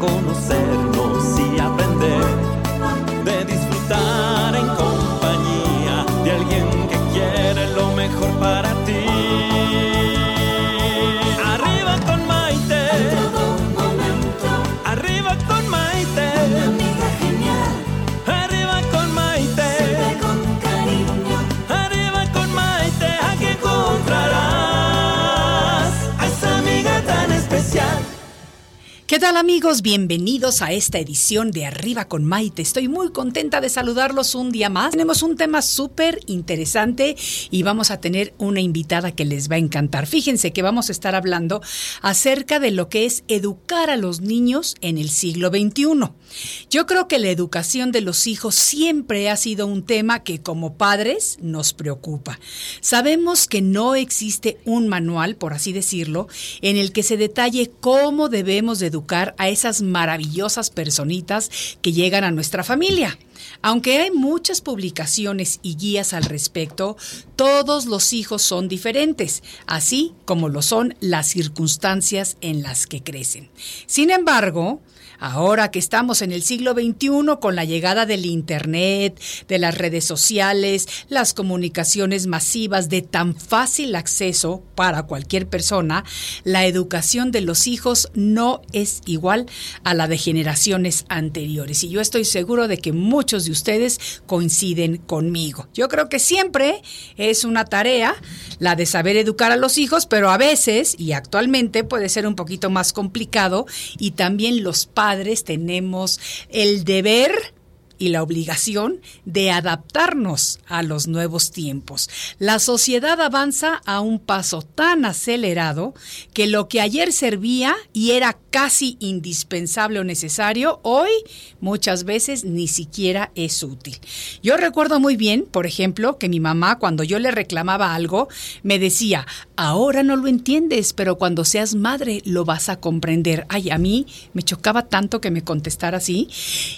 de conocernos y ¿Qué tal amigos? Bienvenidos a esta edición de Arriba con Maite. Estoy muy contenta de saludarlos un día más. Tenemos un tema súper interesante y vamos a tener una invitada que les va a encantar. Fíjense que vamos a estar hablando acerca de lo que es educar a los niños en el siglo XXI. Yo creo que la educación de los hijos siempre ha sido un tema que como padres nos preocupa. Sabemos que no existe un manual, por así decirlo, en el que se detalle cómo debemos de educar a esas maravillosas personitas que llegan a nuestra familia. Aunque hay muchas publicaciones y guías al respecto, todos los hijos son diferentes, así como lo son las circunstancias en las que crecen. Sin embargo, Ahora que estamos en el siglo XXI con la llegada del Internet, de las redes sociales, las comunicaciones masivas de tan fácil acceso para cualquier persona, la educación de los hijos no es igual a la de generaciones anteriores. Y yo estoy seguro de que muchos de ustedes coinciden conmigo. Yo creo que siempre es una tarea la de saber educar a los hijos, pero a veces y actualmente puede ser un poquito más complicado y también los padres tenemos el deber y la obligación de adaptarnos a los nuevos tiempos. La sociedad avanza a un paso tan acelerado que lo que ayer servía y era casi indispensable o necesario, hoy muchas veces ni siquiera es útil. Yo recuerdo muy bien, por ejemplo, que mi mamá cuando yo le reclamaba algo, me decía, ahora no lo entiendes, pero cuando seas madre lo vas a comprender. Ay, a mí me chocaba tanto que me contestara así.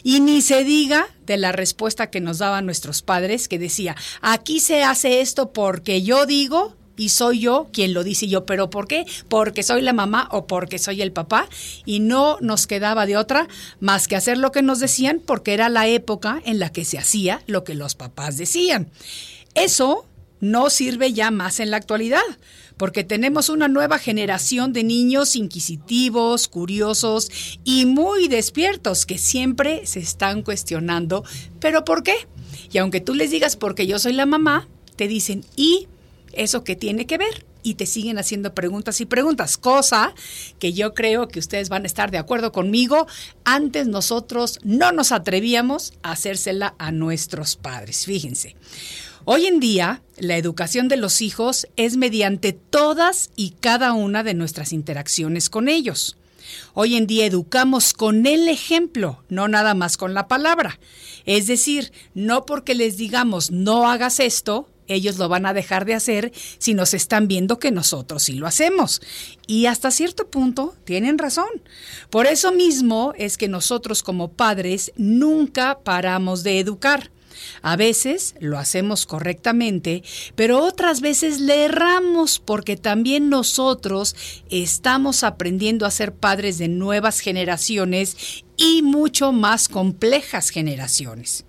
Y ni se diga de la respuesta que nos daban nuestros padres, que decía, aquí se hace esto porque yo digo y soy yo quien lo dice yo, pero ¿por qué? Porque soy la mamá o porque soy el papá y no nos quedaba de otra más que hacer lo que nos decían porque era la época en la que se hacía lo que los papás decían. Eso no sirve ya más en la actualidad, porque tenemos una nueva generación de niños inquisitivos, curiosos y muy despiertos que siempre se están cuestionando, ¿pero por qué? Y aunque tú les digas porque yo soy la mamá, te dicen, ¿y eso qué tiene que ver? y te siguen haciendo preguntas y preguntas, cosa que yo creo que ustedes van a estar de acuerdo conmigo. Antes nosotros no nos atrevíamos a hacérsela a nuestros padres, fíjense. Hoy en día, la educación de los hijos es mediante todas y cada una de nuestras interacciones con ellos. Hoy en día educamos con el ejemplo, no nada más con la palabra. Es decir, no porque les digamos no hagas esto, ellos lo van a dejar de hacer si nos están viendo que nosotros sí lo hacemos. Y hasta cierto punto tienen razón. Por eso mismo es que nosotros como padres nunca paramos de educar. A veces lo hacemos correctamente, pero otras veces le erramos porque también nosotros estamos aprendiendo a ser padres de nuevas generaciones y mucho más complejas generaciones.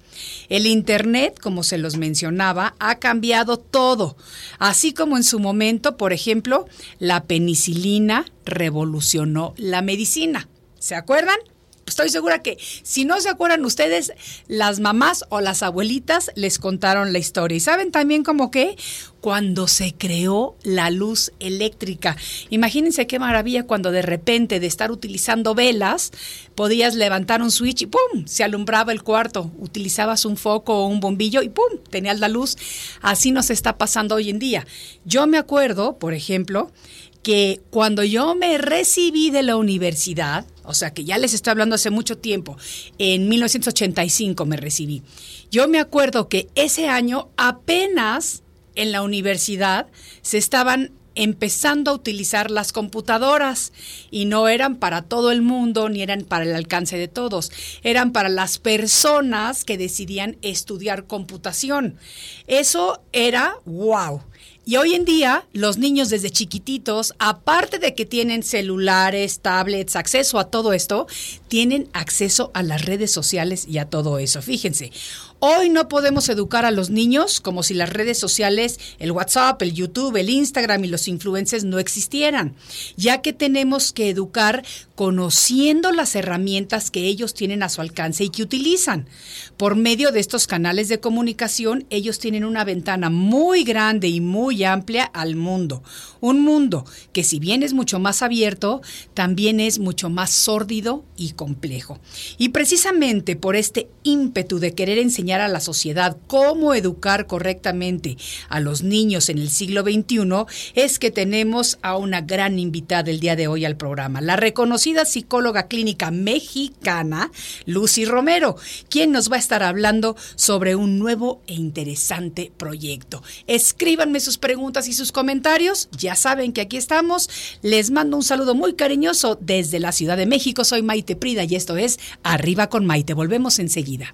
El Internet, como se los mencionaba, ha cambiado todo, así como en su momento, por ejemplo, la penicilina revolucionó la medicina. ¿Se acuerdan? Estoy segura que si no se acuerdan ustedes, las mamás o las abuelitas les contaron la historia. ¿Y saben también cómo que? Cuando se creó la luz eléctrica. Imagínense qué maravilla cuando de repente de estar utilizando velas, podías levantar un switch y ¡pum! se alumbraba el cuarto. Utilizabas un foco o un bombillo y ¡pum! tenías la luz. Así nos está pasando hoy en día. Yo me acuerdo, por ejemplo, que cuando yo me recibí de la universidad, o sea que ya les estoy hablando hace mucho tiempo, en 1985 me recibí, yo me acuerdo que ese año apenas en la universidad se estaban empezando a utilizar las computadoras y no eran para todo el mundo ni eran para el alcance de todos, eran para las personas que decidían estudiar computación. Eso era wow. Y hoy en día, los niños desde chiquititos, aparte de que tienen celulares, tablets, acceso a todo esto, tienen acceso a las redes sociales y a todo eso. Fíjense, Hoy no podemos educar a los niños como si las redes sociales, el WhatsApp, el YouTube, el Instagram y los influencers no existieran, ya que tenemos que educar conociendo las herramientas que ellos tienen a su alcance y que utilizan. Por medio de estos canales de comunicación, ellos tienen una ventana muy grande y muy amplia al mundo. Un mundo que si bien es mucho más abierto, también es mucho más sórdido y complejo. Y precisamente por este ímpetu de querer enseñar a la sociedad cómo educar correctamente a los niños en el siglo XXI, es que tenemos a una gran invitada el día de hoy al programa, la reconocida psicóloga clínica mexicana, Lucy Romero, quien nos va a estar hablando sobre un nuevo e interesante proyecto. Escríbanme sus preguntas y sus comentarios, ya saben que aquí estamos. Les mando un saludo muy cariñoso desde la Ciudad de México. Soy Maite Prida y esto es Arriba con Maite. Volvemos enseguida.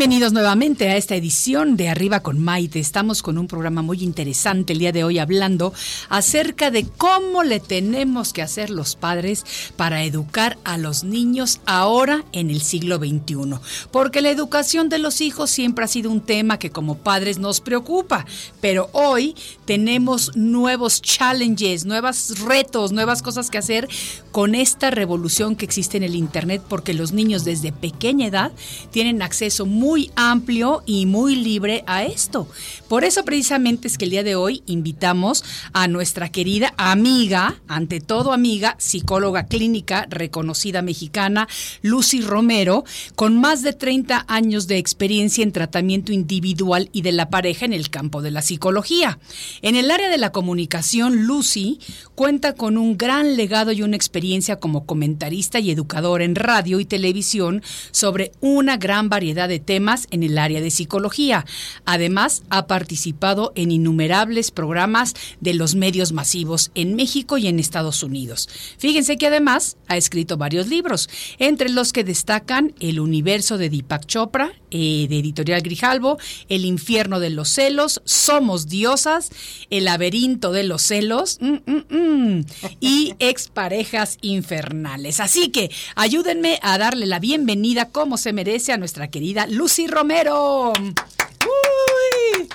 Bienvenidos nuevamente a esta edición de Arriba con Maite. Estamos con un programa muy interesante el día de hoy hablando acerca de cómo le tenemos que hacer los padres para educar a los niños ahora en el siglo XXI. Porque la educación de los hijos siempre ha sido un tema que como padres nos preocupa, pero hoy tenemos nuevos challenges, nuevos retos, nuevas cosas que hacer con esta revolución que existe en el Internet porque los niños desde pequeña edad tienen acceso muy amplio y muy libre a esto. Por eso precisamente es que el día de hoy invitamos a nuestra querida amiga, ante todo amiga, psicóloga clínica reconocida mexicana, Lucy Romero, con más de 30 años de experiencia en tratamiento individual y de la pareja en el campo de la psicología. En el área de la comunicación, Lucy cuenta con un gran legado y una experiencia como comentarista y educadora en radio y televisión sobre una gran variedad de temas en el área de psicología. Además, ha participado en innumerables programas de los medios masivos en México y en Estados Unidos. Fíjense que además ha escrito varios libros, entre los que destacan El universo de Deepak Chopra, eh, de Editorial Grijalbo, El infierno de los celos, Somos diosas, El laberinto de los celos mm, mm, mm, y Exparejas infernales. Así que ayúdenme a darle la bienvenida como se merece a nuestra querida Lucy Romero. Uy.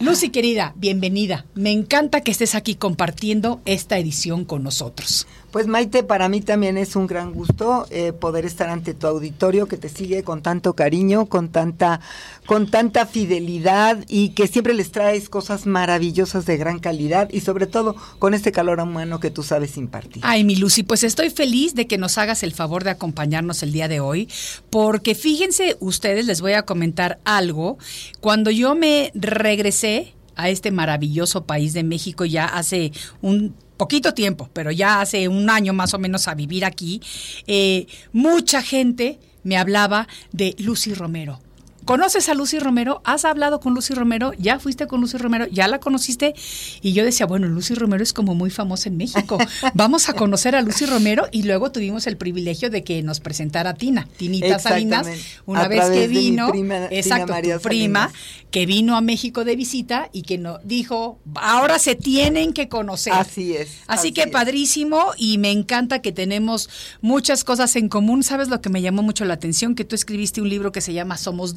Lucy querida, bienvenida. Me encanta que estés aquí compartiendo esta edición con nosotros. Pues Maite, para mí también es un gran gusto eh, poder estar ante tu auditorio que te sigue con tanto cariño, con tanta, con tanta fidelidad y que siempre les traes cosas maravillosas de gran calidad y sobre todo con este calor humano que tú sabes impartir. Ay, mi Lucy, pues estoy feliz de que nos hagas el favor de acompañarnos el día de hoy, porque fíjense ustedes, les voy a comentar algo. Cuando yo me regresé a este maravilloso país de México ya hace un poquito tiempo, pero ya hace un año más o menos a vivir aquí, eh, mucha gente me hablaba de Lucy Romero. ¿Conoces a Lucy Romero? ¿Has hablado con Lucy Romero? ¿Ya fuiste con Lucy Romero? ¿Ya la conociste? Y yo decía, bueno, Lucy Romero es como muy famosa en México. Vamos a conocer a Lucy Romero y luego tuvimos el privilegio de que nos presentara a Tina, Tinita Salinas, una A vez que vino, prima, exacto, María tu prima, que vino a México de visita y que nos dijo, ahora se tienen que conocer. Así es, Así, así que es. padrísimo y me encanta que tenemos muchas cosas en común. ¿Sabes lo que me llamó mucho la atención? Que tú escribiste un libro que se llama Somos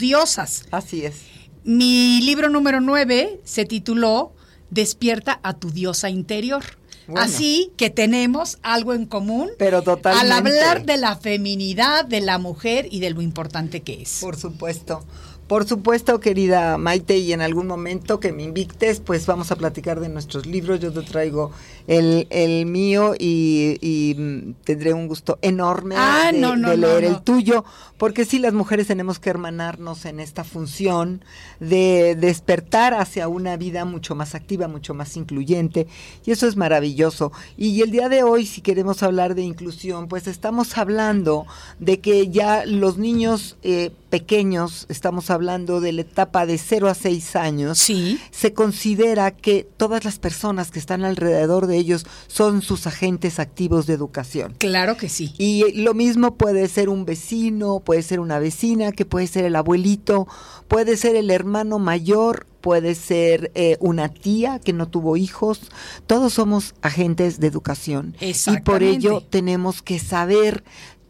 Así es. Mi libro número 9 se tituló Despierta a tu diosa interior. Bueno. Así que tenemos algo en común Pero totalmente. al hablar de la feminidad, de la mujer y de lo importante que es. Por supuesto. Por supuesto, querida Maite, y en algún momento que me invites, pues vamos a platicar de nuestros libros. Yo te traigo el, el mío y, y, mm, tendré un gusto enorme Ah, de, no, no, de no, leer no. el tuyo, porque sí, las mujeres tenemos que hermanarnos en esta función de despertar hacia una vida mucho más activa, mucho más incluyente, y eso es maravilloso. Y el día de hoy, si queremos hablar de inclusión, pues estamos hablando de que ya los niños eh, pequeños, estamos hablando de la etapa de 0 a 6 años, Sí. se considera que todas las personas que están alrededor de ellos son sus agentes activos de educación. Claro que sí. Y lo mismo puede ser un vecino, puede ser una vecina, que puede ser el abuelito, puede ser el hermano mayor, puede ser eh, una tía que no tuvo hijos. Todos somos agentes de educación. Y por ello tenemos que saber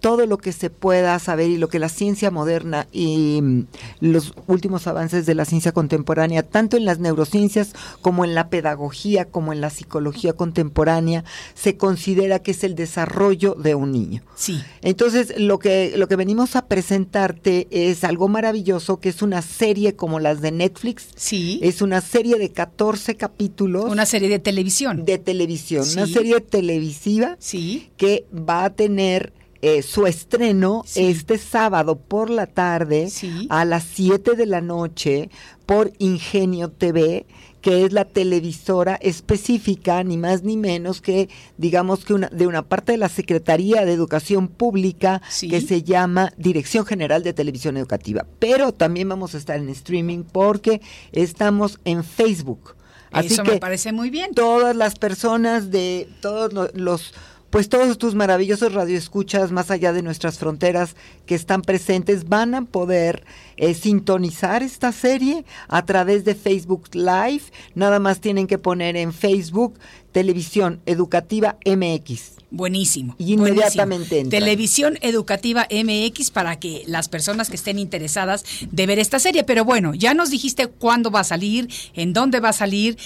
todo lo que se pueda saber y lo que la ciencia moderna y mm, los últimos avances de la ciencia contemporánea, tanto en las neurociencias como en la pedagogía, como en la psicología contemporánea, se considera que es el desarrollo de un niño. Sí. Entonces, lo que, lo que venimos a presentarte es algo maravilloso, que es una serie como las de Netflix. Sí. Es una serie de 14 capítulos Una serie de televisión. de televisión, una serie televisiva Sí. que va a tener eh, su estreno Sí. este sábado por la tarde Sí. a las 7 de la noche por Ingenio TV que es la televisora específica, ni más ni menos que, digamos que una, de una parte de la Secretaría de Educación Pública Sí. que se llama Dirección General de Televisión Educativa. Pero también vamos a estar en streaming porque estamos en Facebook. Así Eso que me parece muy bien. todas las personas de todos lo- los pues todos tus maravillosos radioescuchas más allá de nuestras fronteras que están presentes van a poder eh, sintonizar esta serie a través de Facebook Live. Nada más tienen que poner en Facebook Televisión Educativa MX. Buenísimo. Y inmediatamente buenísimo. Televisión Educativa MX para que las personas que estén interesadas de ver esta serie. Pero bueno, ya nos dijiste cuándo va a salir, en dónde va a salir.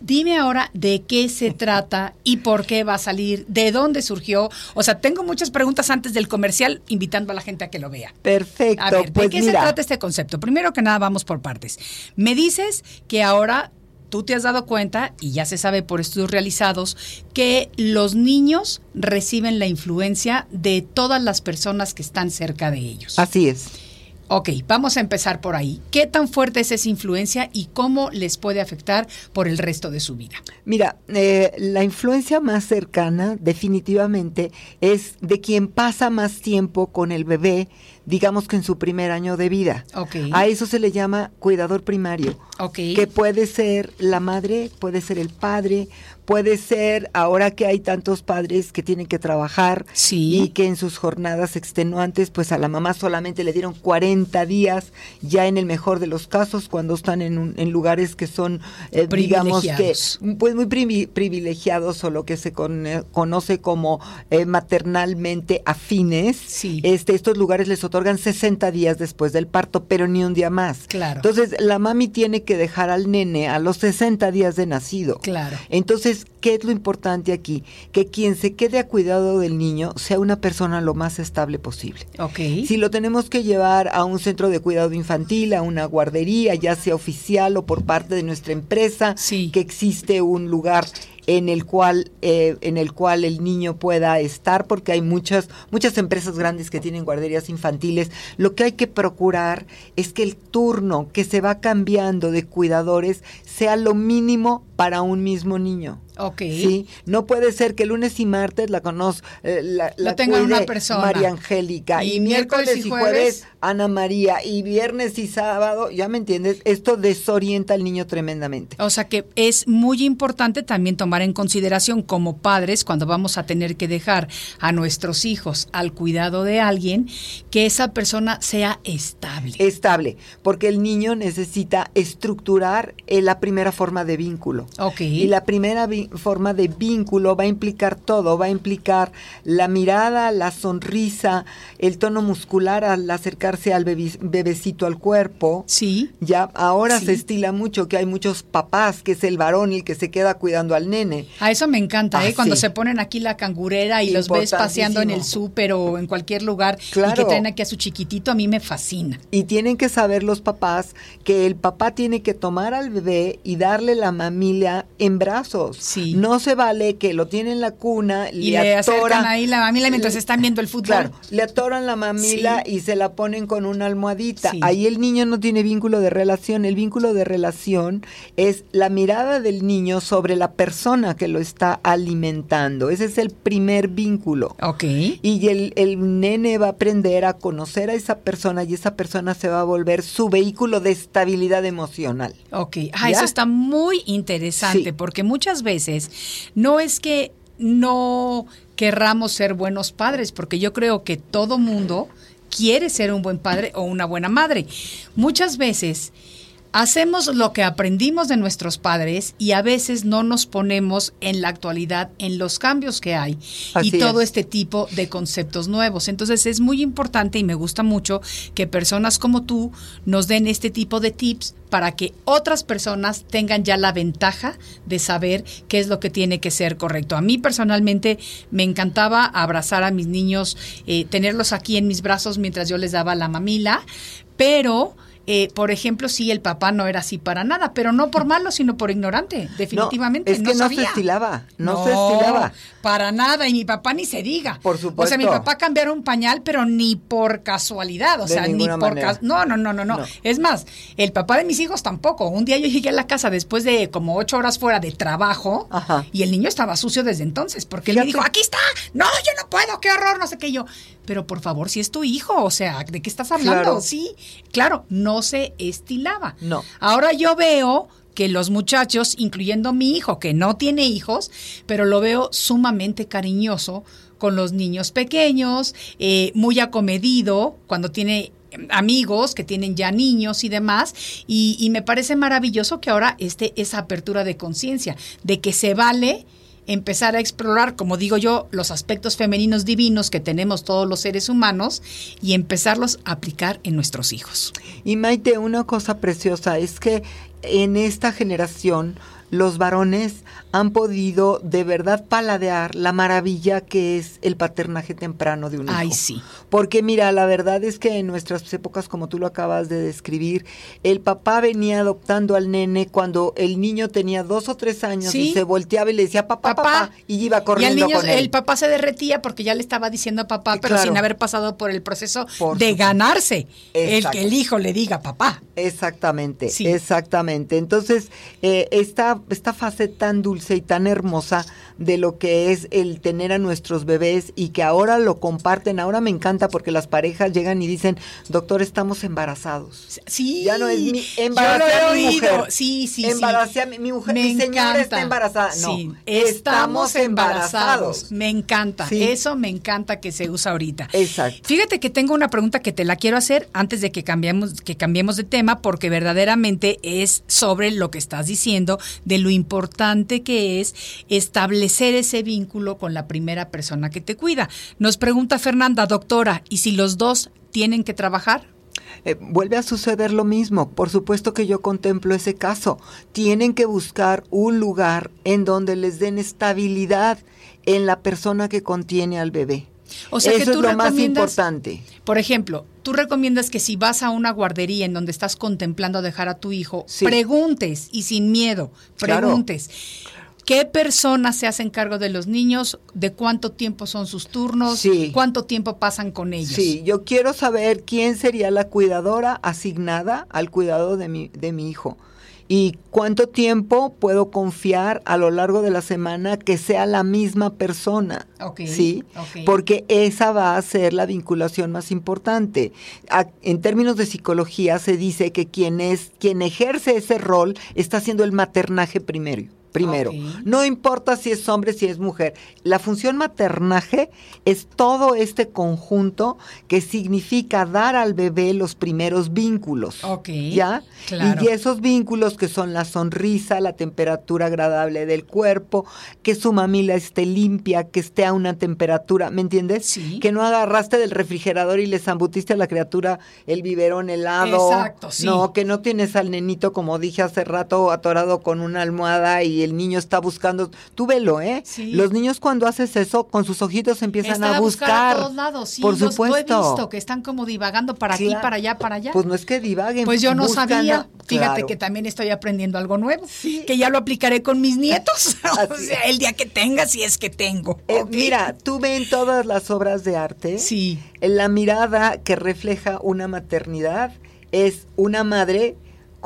Dime ahora de qué se trata y por qué va a salir, de dónde surgió. O sea, tengo muchas preguntas antes del comercial, invitando a la gente a que lo vea. Perfecto. A ver, pues ¿de qué se trata este concepto? Primero que nada, vamos por partes. Me dices que ahora tú te has dado cuenta, y ya se sabe por estudios realizados, que los niños reciben la influencia de todas las personas que están cerca de ellos. Así es. Ok, vamos a empezar por ahí. ¿Qué tan fuerte es esa influencia y cómo les puede afectar por el resto de su vida? Mira, eh, la influencia más cercana definitivamente es de quien pasa más tiempo con el bebé, digamos que en su primer año de vida. Ok. A eso se le llama cuidador primario, Ok. que puede ser la madre, puede ser el padre, puede ser ahora que hay tantos padres que tienen que trabajar Sí. y que en sus jornadas extenuantes, pues a la mamá solamente le dieron 40 días, ya en el mejor de los casos, cuando están en, un- en lugares que son, eh, digamos que, pues muy privi- privilegiados o lo que se con- conoce como eh, maternalmente afines. Sí. Este, estos lugares les otorgan 60 días después del parto, pero ni un día más. Claro. Entonces, la mami tiene que dejar al nene a los 60 días de nacido. Claro. Entonces, ¿qué es lo importante aquí? Que quien se quede a cuidado del niño sea una persona lo más estable posible. Ok. Si lo tenemos que llevar a un centro de cuidado infantil, a una guardería, ya sea oficial o por parte de nuestra empresa, Sí. que existe un lugar en el cual eh, en el cual el niño pueda estar porque hay muchas muchas empresas grandes que tienen guarderías infantiles lo que hay que procurar es que el turno que se va cambiando de cuidadores sea lo mínimo para un mismo niño Ok. Sí, no puede ser que lunes y martes la conozco, eh, la, la una persona. María Angélica Y y, miércoles miércoles y y jueves, jueves Ana María y viernes y sábado, ya me entiendes, esto desorienta al niño tremendamente. O sea que es muy importante también tomar en consideración como padres cuando vamos a tener que dejar a nuestros hijos al cuidado de alguien que esa persona sea estable. Estable, porque el niño necesita estructurar eh, la primera forma de vínculo. Ok. Y la primera vi- forma de vínculo va a implicar todo, va a implicar la mirada, la sonrisa, el tono muscular al acercarse al bebecito al cuerpo. Sí. Ya ahora Sí. se estila mucho que hay muchos papás que es el varón el que se queda cuidando al nene. A eso me encanta, ¿eh? Ah, Cuando sí. se ponen aquí la cangurera y los ves paseando en el súper o en cualquier lugar y que Claro. traen aquí a su chiquitito, a mí me fascina. Y tienen que saber los papás que el papá tiene que tomar al bebé y darle la mamila en brazos. Sí. No se vale que lo tiene en la cuna, Y le, acercan atoran ahí la mamila mientras le- están viendo el fútbol. Claro, le atoran la mamila Sí. y se la ponen con una almohadita. Sí. Ahí el niño no tiene vínculo de relación. El vínculo de relación es la mirada del niño sobre la persona que lo está alimentando. Ese es el primer vínculo. Ok. Y el, el nene va a aprender a conocer a esa persona y esa persona se va a volver su vehículo de estabilidad emocional. Ok, ah, eso está muy interesante porque muchas veces no es que no querramos ser buenos padres, porque yo creo que todo mundo quiere ser un buen padre o una buena madre. Muchas veces hacemos lo que aprendimos de nuestros padres y a veces no nos ponemos en la actualidad en los cambios que hay Así y todo es. este tipo de conceptos nuevos. Entonces es muy importante y me gusta mucho que personas como tú nos den este tipo de tips para que otras personas tengan ya la ventaja de saber qué es lo que tiene que ser correcto. A mí personalmente me encantaba abrazar a mis niños, eh, tenerlos aquí en mis brazos mientras yo les daba la mamila, pero... eh, por ejemplo, sí, el papá no era así para nada, pero no por malo, sino por ignorante, definitivamente. No, es que no, sabía. se estilaba, no, se estilaba. Para nada, y mi papá ni se diga. Por O sea, supuesto. mi papá cambiaron un pañal, pero ni por casualidad, o De sea, ni por No, no, no, no, no, No. Es más, el papá de mis hijos tampoco. Un día yo llegué a la casa después de como ocho horas fuera de trabajo Ajá. y el niño estaba sucio desde entonces, porque él me dijo, aquí está, no, yo no puedo, qué horror, no sé qué yo. Pero por favor, si es tu hijo, o sea, ¿de qué estás hablando? Claro. Sí, claro, no se estilaba. No. Ahora yo veo que los muchachos, incluyendo mi hijo, que no tiene hijos, pero lo veo sumamente cariñoso con los niños pequeños, eh, muy acomedido cuando tiene amigos que tienen ya niños y demás, y, y me parece maravilloso que ahora esté esa apertura de conciencia, de que se vale empezar a explorar, como digo yo, los aspectos femeninos divinos que tenemos todos los seres humanos y empezarlos a aplicar en nuestros hijos. Y Maite, una cosa preciosa es que en esta generación los varones han podido de verdad paladear la maravilla que es el paternaje temprano de un hijo. Ay, sí. Porque mira, la verdad es que en nuestras épocas, como tú lo acabas de describir, el papá venía adoptando al nene cuando el niño tenía dos o tres años Sí. y se volteaba y le decía papá, papá, y iba y al corriendo niño, con él. el papá se derretía porque ya le estaba diciendo papá, Eh, pero claro. sin haber pasado por el proceso Por de supuesto. ganarse el que el hijo le diga papá. Exactamente, Sí. exactamente. Entonces, eh, esta, esta fase tan dulce y tan hermosa de lo que es el tener a nuestros bebés y que ahora lo comparten, ahora me encanta porque las parejas llegan y dicen, doctor, estamos embarazados. Sí. Ya no es mi Yo embaracé lo he a mi oído. mujer. Sí, sí, Embaracé sí. a mi, mi mujer, Me mi señora encanta. está embarazada. No, Sí, estamos embarazados. Me encanta. Eso me encanta que se usa ahorita. Exacto. Fíjate que tengo una pregunta que te la quiero hacer antes de que cambiemos, que cambiemos de tema, porque verdaderamente es sobre lo que estás diciendo, de lo importante que es establecer ese vínculo con la primera persona que te cuida. Nos pregunta Fernanda, doctora, ¿y si los dos tienen que trabajar? Eh, vuelve a suceder lo mismo. Por supuesto que yo contemplo ese caso. Tienen que buscar un lugar en donde les den estabilidad en la persona que contiene al bebé. O sea Eso que tú es lo más importante. Por ejemplo, tú recomiendas que si vas a una guardería en donde estás contemplando dejar a tu hijo, Sí. preguntes y sin miedo, Claro. preguntes. ¿Qué personas se hacen cargo de los niños? ¿De cuánto tiempo son sus turnos? Sí. ¿Cuánto tiempo pasan con ellos? Sí, yo quiero saber quién sería la cuidadora asignada al cuidado de mi, de mi hijo. Y cuánto tiempo puedo confiar a lo largo de la semana que sea la misma persona. Sí, porque esa va a ser la vinculación más importante. A- en términos de psicología se dice que quien es quien ejerce ese rol está haciendo el maternaje primero. Primero, no importa si es hombre, si es mujer. La función maternaje es todo este conjunto que significa dar al bebé los primeros vínculos. Ok, ¿Ya? claro. Y esos vínculos que son la sonrisa, la temperatura agradable del cuerpo, que su mamila esté limpia, que esté a una temperatura, ¿me entiendes? Sí. Que no agarraste del refrigerador y le zambutiste a la criatura el biberón helado. Exacto, sí. No, que no tienes al nenito, como dije hace rato, atorado con una almohada y el niño está buscando. Tú velo, ¿eh? Sí. Los niños cuando haces eso, con sus ojitos empiezan Están a buscar. a todos lados, sí, Por los- lo he supuesto. visto, que están como divagando para aquí, para allá, para allá. Pues no es que divaguen. Pues yo no buscan sabía. a- Fíjate Claro. que también estoy aprendiendo algo nuevo. Sí. Que ya lo aplicaré con mis nietos. o sea, el día que tenga, si es que tengo. Eh. Mira, tú ven todas las obras de arte. Sí. La mirada que refleja una maternidad es una madre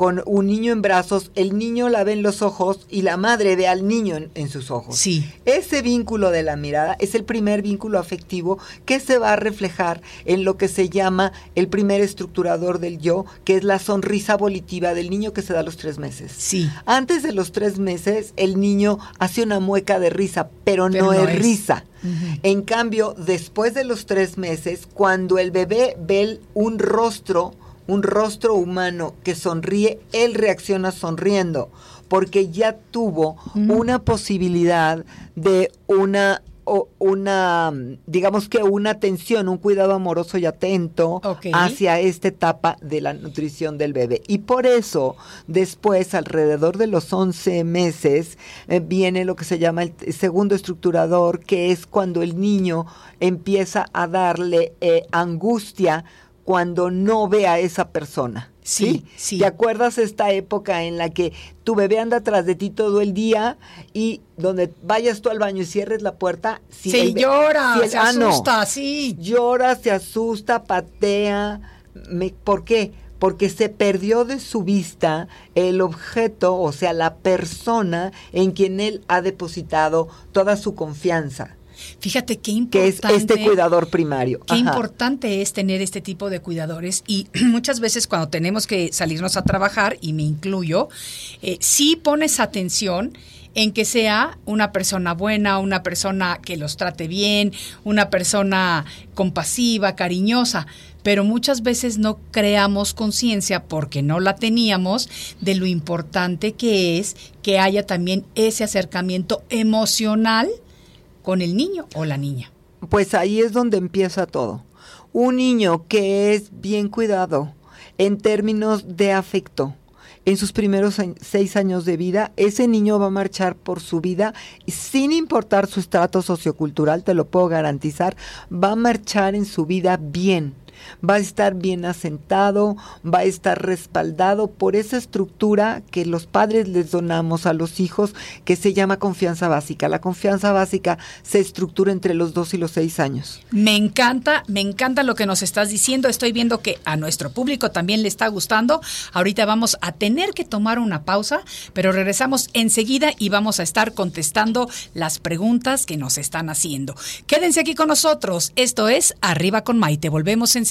con un niño en brazos, el niño la ve en los ojos y la madre ve al niño en, en sus ojos. Sí. Ese vínculo de la mirada es el primer vínculo afectivo que se va a reflejar en lo que se llama el primer estructurador del yo, que es la sonrisa volitiva del niño que se da a los tres meses. Sí. Antes de los tres meses, el niño hace una mueca de risa, pero, Pero no, no es risa. En cambio, después de los tres meses, cuando el bebé ve un rostro, un rostro humano que sonríe, él reacciona sonriendo, porque ya tuvo una posibilidad de una o una, digamos que una atención, un cuidado amoroso y atento hacia esta etapa de la nutrición del bebé. Y por eso, después, alrededor de los 11 meses, eh, viene lo que se llama el segundo estructurador, que es cuando el niño empieza a darle eh, angustia cuando no ve a esa persona. Sí, sí. ¿Te acuerdas esta época en la que tu bebé anda atrás de ti todo el día y donde vayas tú al baño y cierres la puerta? si Sí, llora, si el- se ah, no. asusta, sí. Llora, se asusta, patea. Me- ¿Por qué? Porque se perdió de su vista el objeto, o sea, la persona en quien él ha depositado toda su confianza, Fíjate qué que es importante. este cuidador primario. Qué Ajá. importante es tener este tipo de cuidadores y muchas veces cuando tenemos que salirnos a trabajar, y me incluyo, eh, sí pones atención en que sea una persona buena, una persona que los trate bien, una persona compasiva, cariñosa, pero muchas veces no creamos conciencia porque no la teníamos de lo importante que es que haya también ese acercamiento emocional con el niño o la niña. Pues ahí es donde empieza todo. Un niño que es bien cuidado en términos de afecto. En sus primeros seis años de vida, ese niño va a marchar por su vida sin importar su estrato sociocultural, te lo puedo garantizar, va a marchar en su vida bien. Va a estar bien asentado, va a estar respaldado por esa estructura que los padres les donamos a los hijos, que se llama confianza básica. La confianza básica se estructura entre los dos y los seis años. Me encanta, me encanta lo que nos estás diciendo. Estoy viendo que a nuestro público también le está gustando. Ahorita vamos a tener que tomar una pausa, pero regresamos enseguida y vamos a estar contestando las preguntas que nos están haciendo. Quédense aquí con nosotros. Esto es Arriba con Maite. Volvemos enseguida.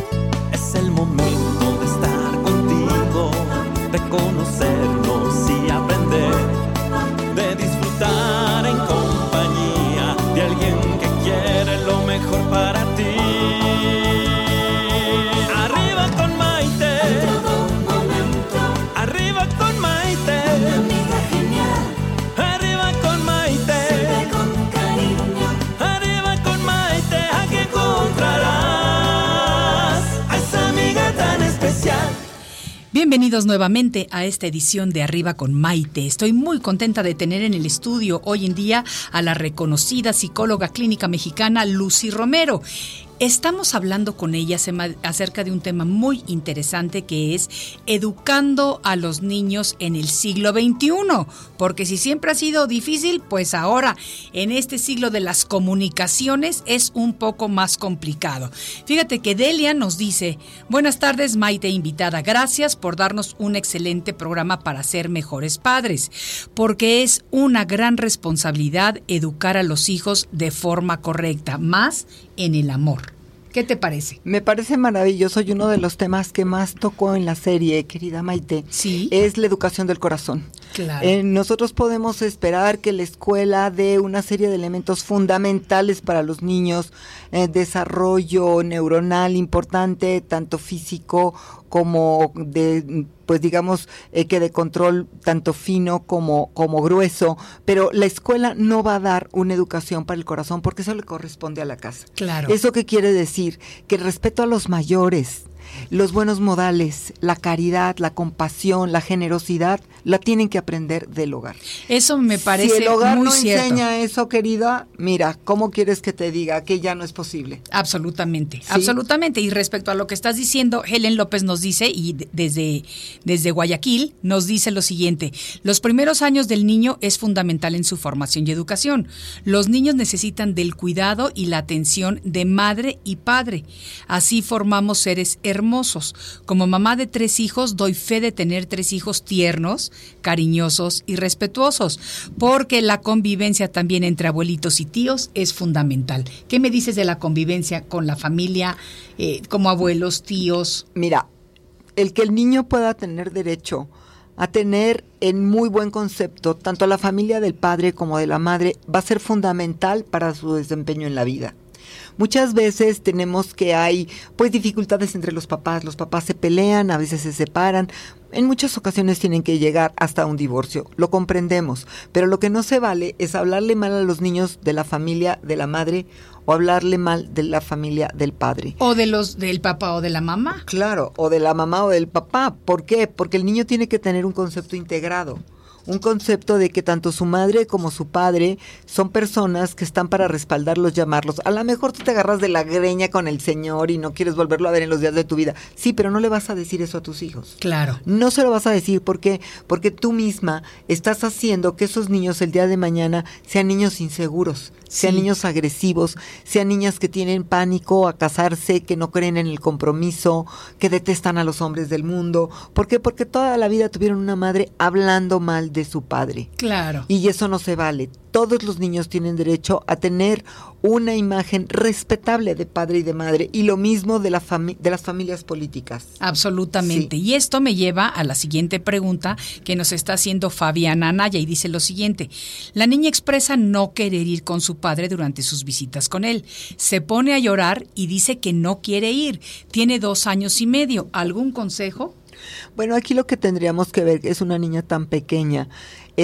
Es el momento de estar contigo, de conocernos Bienvenidos nuevamente a esta edición de Arriba con Maite. Estoy muy contenta de tener en el estudio hoy en día a la reconocida psicóloga clínica mexicana Lucy Romero. Estamos hablando con ella acerca de un tema muy interesante que es educando a los niños en el siglo XXI, porque si siempre ha sido difícil, pues ahora en este siglo de las comunicaciones es un poco más complicado. Fíjate que Delia nos dice, buenas tardes Maite invitada, gracias por darnos un excelente programa para ser mejores padres, porque es una gran responsabilidad educar a los hijos de forma correcta, más en el amor. ¿Qué te parece? Me parece maravilloso y uno de los temas que más tocó en la serie, querida Maite, ¿Sí? es la educación del corazón. Claro. Eh, nosotros podemos esperar que la escuela dé una serie de elementos fundamentales para los niños, eh, desarrollo neuronal importante, tanto físico como de pues digamos eh, que de control tanto fino como como grueso, pero la escuela no va a dar una educación para el corazón porque eso le corresponde a la casa. Claro. ¿Eso qué quiere decir? Que el respeto a los mayores, los buenos modales, la caridad, la compasión, la generosidad, la tienen que aprender del hogar. Eso me parece si el hogar muy no cierto. enseña eso, querida, mira, ¿cómo quieres que te diga que ya no es posible? Absolutamente, absolutamente. Y respecto a lo que estás diciendo, Helen López nos dice, y de- desde, desde Guayaquil, nos dice lo siguiente, los primeros años del niño es fundamental en su formación y educación. Los niños necesitan del cuidado y la atención de madre y padre. Así formamos seres hermosos. Como mamá de tres hijos, doy fe de tener tres hijos tiernos, cariñosos y respetuosos, porque la convivencia también entre abuelitos y tíos es fundamental. ¿Qué me dices de la convivencia con la familia, eh, como abuelos, tíos? Mira, el que el niño pueda tener derecho a tener en muy buen concepto tanto la familia del padre como de la madre va a ser fundamental para su desempeño en la vida. Muchas veces tenemos que hay pues dificultades entre los papás, los papás se pelean, a veces se separan, en muchas ocasiones tienen que llegar hasta un divorcio, lo comprendemos, pero lo que no se vale es hablarle mal a los niños de la familia de la madre o hablarle mal de la familia del padre. ¿O de los del papá o de la mamá? Claro, o de la mamá o del papá. ¿Por qué? Porque el niño tiene que tener un concepto integrado. Un concepto de que tanto su madre como su padre son personas que están para respaldarlos, llamarlos. A lo mejor tú te agarras de la greña con el Señor y no quieres volverlo a ver en los días de tu vida. Sí, pero no le vas a decir eso a tus hijos. Claro. No se lo vas a decir porque porque tú misma estás haciendo que esos niños el día de mañana sean niños inseguros, sean Sí. niños agresivos, sean niñas que tienen pánico a casarse, que no creen en el compromiso, que detestan a los hombres del mundo. ¿Por qué? Porque toda la vida tuvieron una madre hablando mal de su padre. Claro. Y eso no se vale. Todos los niños tienen derecho a tener una imagen respetable de padre y de madre y lo mismo de, la de las familias políticas. Absolutamente. Sí. Y esto me lleva a la siguiente pregunta que nos está haciendo Fabiana Anaya y dice lo siguiente. La niña expresa no querer ir con su padre durante sus visitas con él. Se pone a llorar y dice que no quiere ir. Tiene dos años y medio. ¿Algún consejo? Bueno, aquí lo que tendríamos que ver es una niña tan pequeña,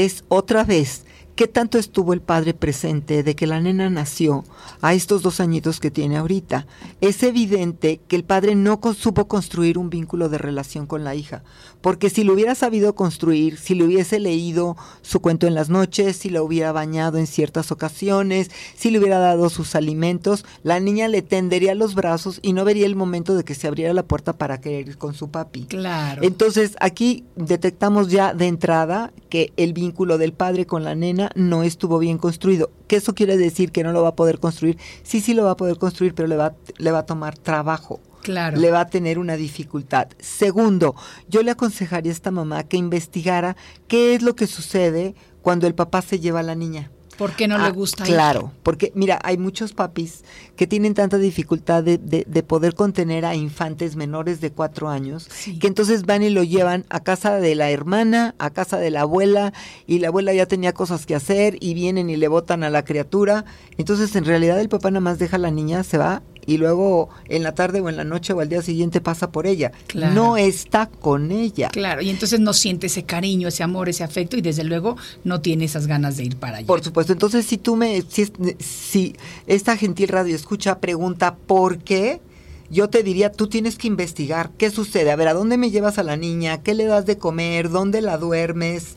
es otra vez qué tanto estuvo el padre presente de que la nena nació a estos dos añitos que tiene ahorita. Es evidente que el padre no supo construir un vínculo de relación con la hija, porque si lo hubiera sabido construir, si le hubiese leído su cuento en las noches, si la hubiera bañado en ciertas ocasiones, si le hubiera dado sus alimentos, la niña le tendería los brazos y no vería el momento de que se abriera la puerta para querer ir con su papi. Claro. Entonces, aquí detectamos ya de entrada que el vínculo del padre con la nena no estuvo bien construido. ¿Que eso quiere decir que no lo va a poder construir? Sí, sí lo va a poder construir, pero le va, le va a tomar trabajo. Claro. Le va a tener una dificultad. Segundo, yo le aconsejaría a esta mamá que investigara qué es lo que sucede cuando el papá se lleva a la niña. ¿Por qué no Ah, le gusta ir? Claro, porque mira, hay muchos papis que tienen tanta dificultad de, de- de poder contener a infantes menores de cuatro años, Sí. que entonces van y lo llevan a casa de la hermana, a casa de la abuela, y la abuela ya tenía cosas que hacer, y vienen y le botan a la criatura. Entonces, en realidad, el papá nada más deja a la niña, se va, y luego en la tarde o en la noche o al día siguiente pasa por ella. Claro. No está con ella. Claro, y entonces no siente ese cariño, ese amor, ese afecto y desde luego no tiene esas ganas de ir para allá. Por supuesto. Entonces, si tú me, si, si esta gentil radio escucha pregunta por qué, yo te diría, tú tienes que investigar qué sucede. A ver, ¿a dónde me llevas a la niña? ¿Qué le das de comer? ¿Dónde la duermes?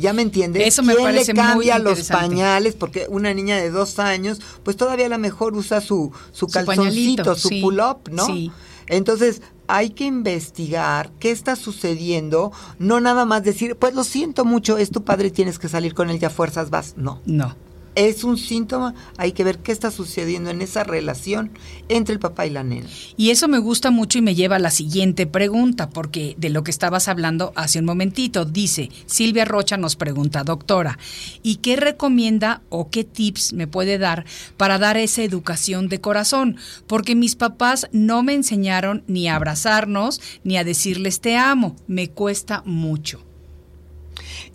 ¿Ya me entiendes? Eso me ¿Quién parece le muy cambia los pañales? Porque una niña de dos años, pues todavía a lo mejor usa su, su calzoncito, su sí, pull-up, ¿no? sí. Entonces, hay que investigar qué está sucediendo, no nada más decir, pues lo siento mucho, es tu padre y tienes que salir con él, ya fuerzas vas. No, No. Es un síntoma, hay que ver qué está sucediendo en esa relación entre el papá y la nena. Y eso me gusta mucho y me lleva a la siguiente pregunta, porque de lo que estabas hablando hace un momentito, dice Silvia Rocha nos pregunta, doctora, ¿y qué recomienda o qué tips me puede dar para dar esa educación de corazón? Porque mis papás no me enseñaron ni a abrazarnos ni a decirles te amo, me cuesta mucho.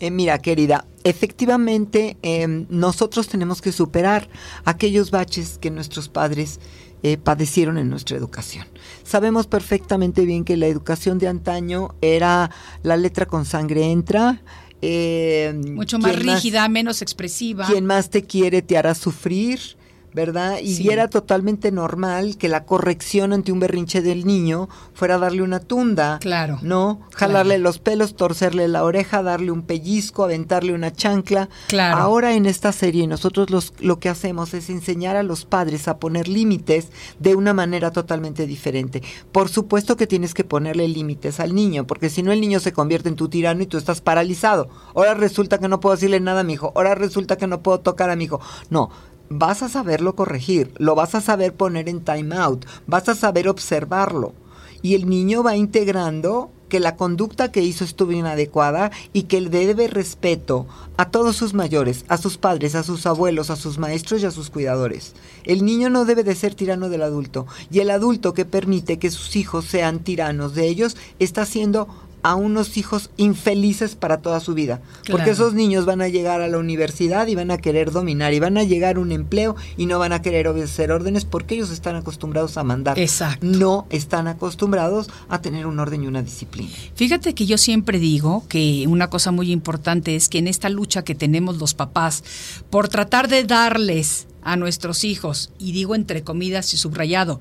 Eh, mira, querida, efectivamente eh, nosotros tenemos que superar aquellos baches que nuestros padres eh, padecieron en nuestra educación. Sabemos perfectamente bien que la educación de antaño era la letra con sangre entra. eh, Mucho más rígida, menos expresiva. Quien más te quiere te hará sufrir, ¿verdad? Y Sí. era totalmente normal que la corrección ante un berrinche del niño fuera darle una tunda. Claro, ¿No? Jalarle claro. los pelos, torcerle la oreja, darle un pellizco, aventarle una chancla. Claro. Ahora en esta serie nosotros los, lo que hacemos es enseñar a los padres a poner límites de una manera totalmente diferente. Por supuesto que tienes que ponerle límites al niño, porque si no el niño se convierte en tu tirano y tú estás paralizado. Ahora resulta que no puedo decirle nada a mi hijo, ahora resulta que no puedo tocar a mi hijo. No, vas a saberlo corregir, lo vas a saber poner en time out, vas a saber observarlo. Y el niño va integrando que la conducta que hizo estuvo inadecuada y que le debe respeto a todos sus mayores, a sus padres, a sus abuelos, a sus maestros y a sus cuidadores. El niño no debe de ser tirano del adulto y el adulto que permite que sus hijos sean tiranos de ellos está haciendo a unos hijos infelices para toda su vida. Porque esos niños van a llegar a la universidad y van a querer dominar y van a llegar a un empleo y no van a querer obedecer órdenes porque ellos están acostumbrados a mandar. Exacto. No están acostumbrados a tener un orden y una disciplina. Fíjate que yo siempre digo que una cosa muy importante es que en esta lucha que tenemos los papás por tratar de darles a nuestros hijos, y digo entre comillas y subrayado,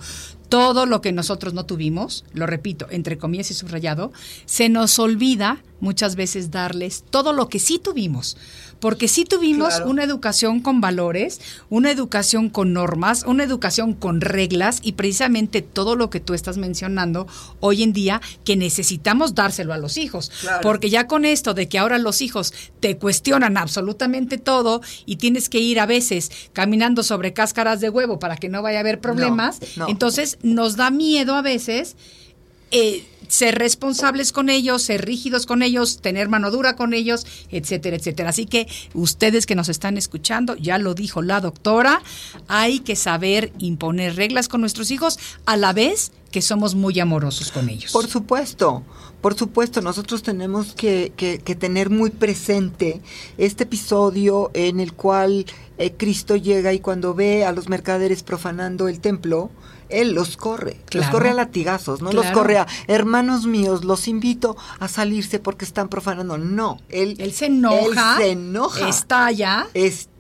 todo lo que nosotros no tuvimos, lo repito, entre comillas y subrayado, se nos olvida muchas veces darles todo lo que sí tuvimos. Porque sí tuvimos Claro. una educación con valores, una educación con normas, una educación con reglas y precisamente todo lo que tú estás mencionando hoy en día que necesitamos dárselo a los hijos. Claro. Porque ya con esto de que ahora los hijos te cuestionan absolutamente todo y tienes que ir a veces caminando sobre cáscaras de huevo para que no vaya a haber problemas, no. entonces nos da miedo a veces eh, ser responsables con ellos, ser rígidos con ellos, tener mano dura con ellos, etcétera, etcétera. Así que ustedes que nos están escuchando, ya lo dijo la doctora, hay que saber imponer reglas con nuestros hijos a la vez que somos muy amorosos con ellos. Por supuesto, por supuesto, nosotros tenemos que, que- tener muy presente este episodio en el cual eh, Cristo llega y cuando ve a los mercaderes profanando el templo, Él los corre, los corre a latigazos, no los corre a hermanos míos, los invito a salirse porque están profanando. No, Él, él se enoja, Él se enoja. estalla. estalla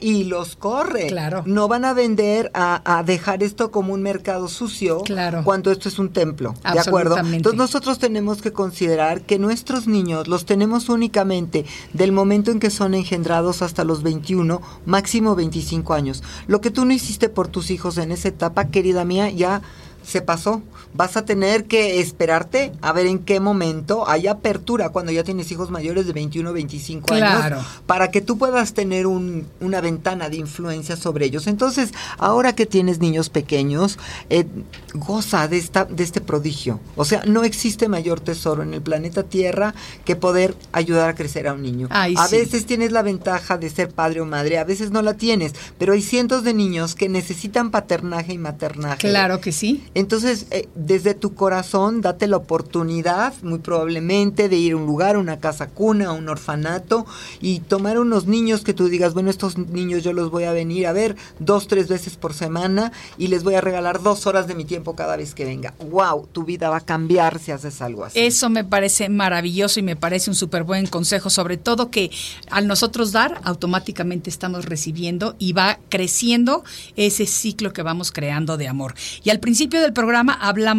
y los corre. Claro. No van a vender, a, a dejar esto como un mercado sucio Claro. cuando esto es un templo. ¿De acuerdo? Entonces nosotros tenemos que considerar que nuestros niños los tenemos únicamente del momento en que son engendrados hasta los 21, máximo 25 años. Lo que tú no hiciste por tus hijos en esa etapa, querida mía, ya se pasó. Vas a tener que esperarte a ver en qué momento hay apertura cuando ya tienes hijos mayores de 21 25 Claro. años para que tú puedas tener un- una ventana de influencia sobre ellos. Entonces, ahora que tienes niños pequeños, eh, goza de, esta, de este prodigio. O sea, no existe mayor tesoro en el planeta Tierra que poder ayudar a crecer a un niño. Ay, a sí. veces tienes la ventaja de ser padre o madre, a veces no la tienes, pero hay cientos de niños que necesitan paternaje y maternaje. Claro que sí. Entonces, eh, desde tu corazón, date la oportunidad, muy probablemente, de ir a un lugar, una casa cuna, un orfanato, y tomar unos niños que tú digas, bueno, estos niños yo los voy a venir a ver dos, tres veces por semana y les voy a regalar dos horas de mi tiempo cada vez que venga. ¡Wow! Tu vida va a cambiar si haces algo así. Eso me parece maravilloso y me parece un súper buen consejo, sobre todo que al nosotros dar, automáticamente estamos recibiendo y va creciendo ese ciclo que vamos creando de amor. Y al principio del programa hablamos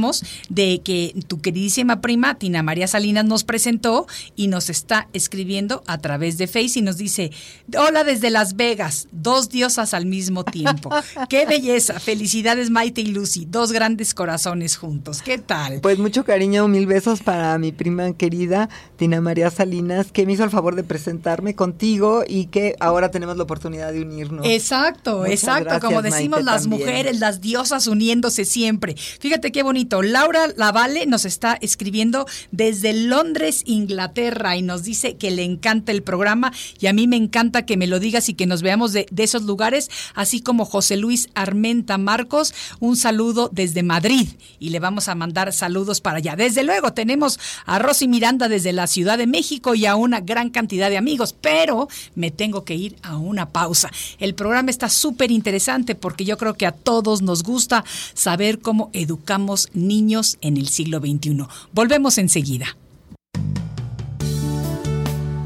de que tu queridísima prima, Tina María Salinas, nos presentó y nos está escribiendo a través de Face y nos dice, hola desde Las Vegas, dos diosas al mismo tiempo. ¡Qué belleza! Felicidades Maite y Lucy, dos grandes corazones juntos. ¿Qué tal? Pues mucho cariño, mil besos para mi prima querida, Tina María Salinas, que me hizo el favor de presentarme contigo y que ahora tenemos la oportunidad de unirnos. Exacto, exacto, como decimos las mujeres, las diosas uniéndose siempre. Fíjate qué bonito. Laura Lavale nos está escribiendo desde Londres, Inglaterra, y nos dice que le encanta el programa y a mí me encanta que me lo digas y que nos veamos de, de esos lugares, así como José Luis Armenta Marcos, un saludo desde Madrid y le vamos a mandar saludos para allá. Desde luego tenemos a Rosy Miranda desde la Ciudad de México y a una gran cantidad de amigos, pero me tengo que ir a una pausa. El programa está súper interesante porque yo creo que a todos nos gusta saber cómo educamos niños en el siglo XXI. Volvemos enseguida.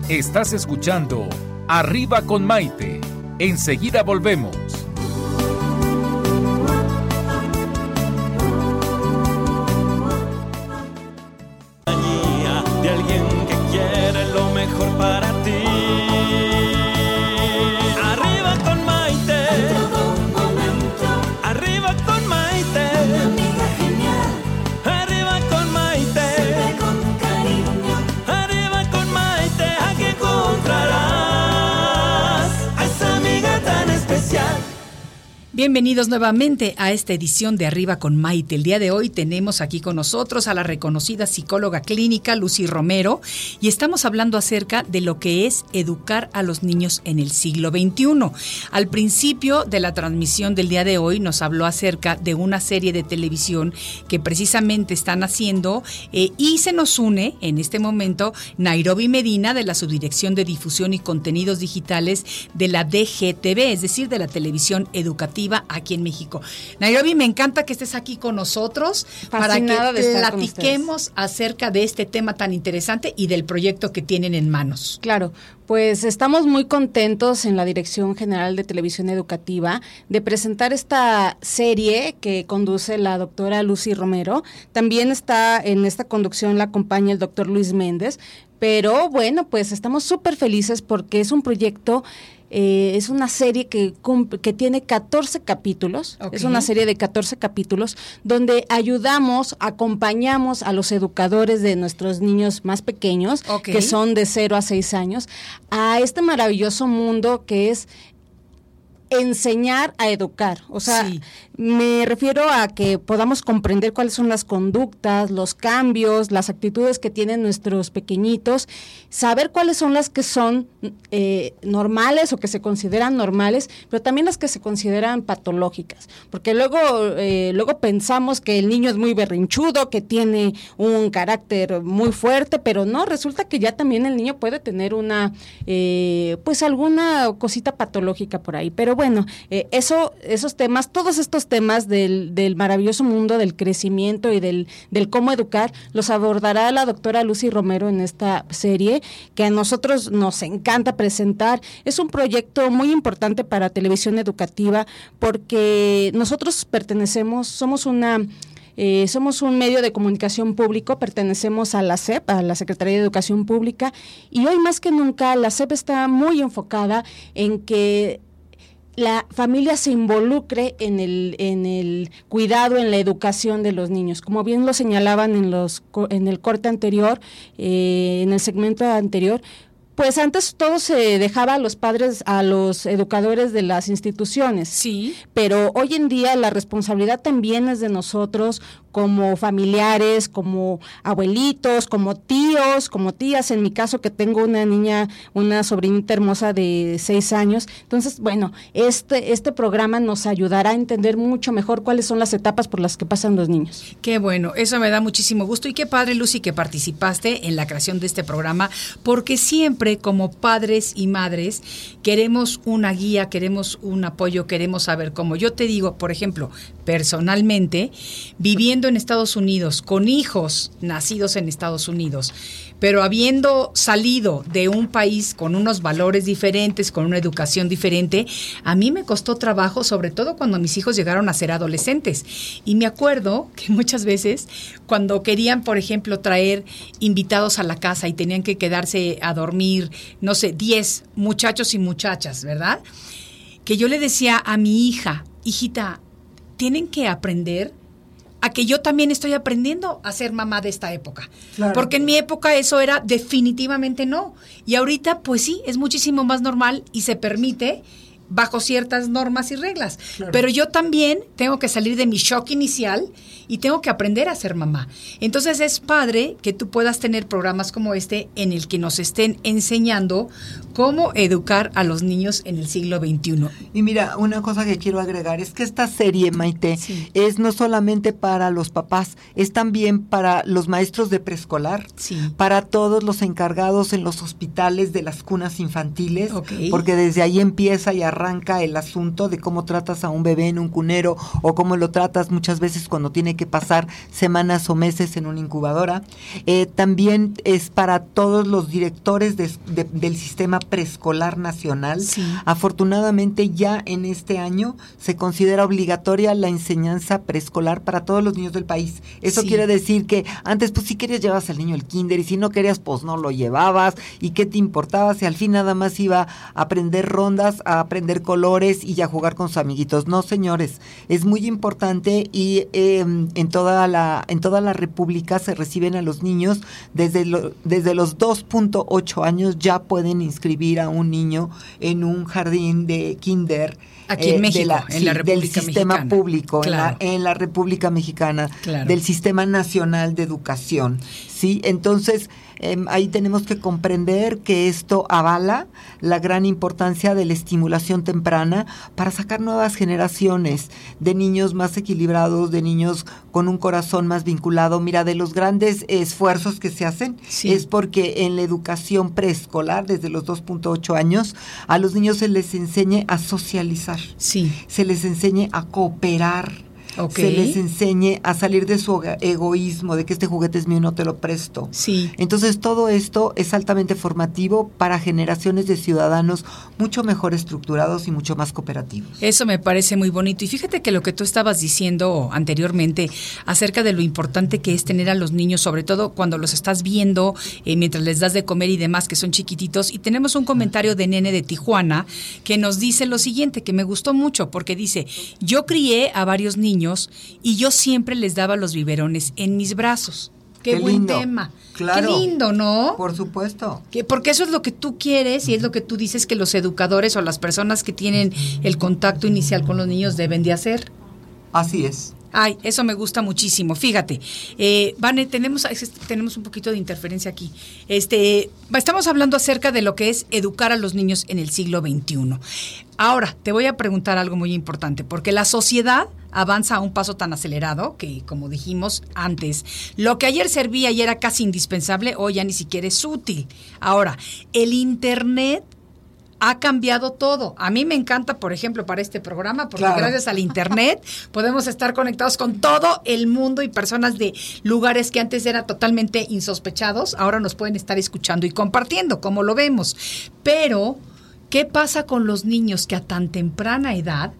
Estás escuchando Arriba con Maite. Enseguida volvemos. Bienvenidos nuevamente a esta edición de Arriba con Maite. El día de hoy tenemos aquí con nosotros a la reconocida psicóloga clínica Lucy Romero y estamos hablando acerca de lo que es educar a los niños en el siglo XXI. Al principio de la transmisión del día de hoy nos habló acerca de una serie de televisión que precisamente están haciendo eh, y se nos une en este momento Nairobi Medina de la Subdirección de Difusión y Contenidos Digitales de la DGTV, es decir, de la televisión educativa aquí en México. Nairobi, me encanta que estés aquí con nosotros Fascinada para que platiquemos acerca de este tema tan interesante y del proyecto que tienen en manos. Claro, pues estamos muy contentos en la Dirección General de Televisión Educativa de presentar esta serie que conduce la doctora Lucy Romero. También está en esta conducción la acompaña el doctor Luis Méndez. Pero bueno, pues estamos súper felices porque es un proyecto eh, es una serie que, que tiene 14 capítulos, es una serie de 14 capítulos donde ayudamos, acompañamos a los educadores de nuestros niños más pequeños, que son de 0 a 6 años, a este maravilloso mundo que es enseñar a educar. O sea, Sí. Me refiero a que podamos comprender cuáles son las conductas, los cambios, las actitudes que tienen nuestros pequeñitos, saber cuáles son las que son eh, normales o que se consideran normales, pero también las que se consideran patológicas. Porque luego, eh, luego pensamos que el niño es muy berrinchudo, que tiene un carácter muy fuerte, pero no, resulta que ya también el niño puede tener una, eh, pues alguna cosita patológica por ahí. Pero bueno, eh, eso, esos temas, todos estos temas del, del maravilloso mundo del crecimiento y del, del cómo educar, los abordará la doctora Lucy Romero en esta serie, que a nosotros nos encanta presentar. Es un proyecto muy importante para televisión educativa porque nosotros pertenecemos, somos una eh, somos un medio de comunicación público, pertenecemos a la SEP, a la Secretaría de Educación Pública, y hoy más que nunca la SEP está muy enfocada en que la familia se involucre en el, en el cuidado, en la educación de los niños. Como bien lo señalaban en, los, en el corte anterior, eh, en el segmento anterior, pues antes todo se dejaba a los padres, a los educadores de las instituciones. Sí. Pero hoy en día la responsabilidad también es de nosotros como familiares, como abuelitos, como tíos, como tías. En mi caso que tengo una niña, una sobrinita hermosa de seis años. Entonces, bueno, este, este programa nos ayudará a entender mucho mejor cuáles son las etapas por las que pasan los niños. Qué bueno, eso me da muchísimo gusto y qué padre Lucy que participaste en la creación de este programa porque siempre como padres y madres queremos una guía, queremos un apoyo, queremos saber cómo. Yo te digo, por ejemplo, personalmente, viviendo en Estados Unidos, con hijos nacidos en Estados Unidos, pero habiendo salido de un país con unos valores diferentes, con una educación diferente, a mí me costó trabajo, sobre todo cuando mis hijos llegaron a ser adolescentes. Y me acuerdo que muchas veces cuando querían, por ejemplo, traer invitados a la casa y tenían que quedarse a dormir, no sé, 10 muchachos y muchachas, ¿verdad? Que yo le decía a mi hija, hijita, tienen que aprender a que yo también estoy aprendiendo a ser mamá de esta época. Porque en mi época eso era definitivamente no. Y ahorita, pues sí, es muchísimo más normal y se permite bajo ciertas normas y reglas. Pero yo también tengo que salir de mi shock inicial y tengo que aprender a ser mamá. Entonces es padre que tú puedas tener programas como este en el que nos estén enseñando cómo educar a los niños en el siglo XXI. Y mira, una cosa que quiero agregar es que esta serie, Maite, es no solamente para los papás, es también para los maestros de preescolar, para todos los encargados en los hospitales de las cunas infantiles, porque desde ahí empieza y arranca el asunto de cómo tratas a un bebé en un cunero o cómo lo tratas muchas veces cuando tiene que pasar semanas o meses en una incubadora. Eh, también es para todos los directores del sistema preescolar nacional. Afortunadamente ya en este año se considera obligatoria la enseñanza preescolar para todos los niños del país. Eso quiere decir que antes pues si querías llevas al niño el kinder y si no querías pues no lo llevabas y qué te importaba si al fin nada más iba a aprender rondas, a aprender colores y a jugar con sus amiguitos. No señores, es muy importante y eh, en toda la, en toda la República se reciben a los niños desde, desde los 2.8 años ya pueden inscribir a un niño en un jardín de kinder. Aquí en eh, México, en la República del sistema público, en, la, en, la, República Mexicana, del Sistema Nacional de Educación. ¿sí? Entonces, Em, ahí tenemos que comprender que esto avala la gran importancia de la estimulación temprana para sacar nuevas generaciones de niños más equilibrados, de niños con un corazón más vinculado. Mira, de los grandes esfuerzos que se hacen es porque en la educación preescolar, desde los 2.8 años, a los niños se les enseñe a socializar, sí. se les enseñe a cooperar se les enseñe a salir de su egoísmo, de que este juguete es mío y no te lo presto. Sí. Entonces todo esto es altamente formativo para generaciones de ciudadanos mucho mejor estructurados y mucho más cooperativos. Eso me parece muy bonito. Y fíjate que lo que tú estabas diciendo anteriormente acerca de lo importante que es tener a los niños, sobre todo cuando los estás viendo eh, mientras les das de comer y demás, que son chiquititos. Y tenemos un comentario de Nene de Tijuana que nos dice lo siguiente, que me gustó mucho, porque dice, yo crié a varios niños y yo siempre les daba los biberones en mis brazos. Qué, buen tema. Qué lindo, ¿no? Por supuesto. Que, porque eso es lo que tú quieres y es lo que tú dices que los educadores o las personas que tienen el contacto inicial con los niños deben de hacer. Así es. Ay, eso me gusta muchísimo. Fíjate, eh, Vane, tenemos, tenemos un poquito de interferencia aquí. Este, estamos hablando acerca de lo que es educar a los niños en el siglo XXI. Ahora, te voy a preguntar algo muy importante, porque la sociedad avanza a un paso tan acelerado que, como dijimos antes, lo que ayer servía y era casi indispensable, hoy ya ni siquiera es útil. Ahora, el Internet ha cambiado todo. A mí me encanta, por ejemplo, para este programa, porque gracias al Internet podemos estar conectados con todo el mundo y personas de lugares que antes eran totalmente insospechados, ahora nos pueden estar escuchando y compartiendo, como lo vemos. Pero, ¿qué pasa con los niños que a tan temprana edad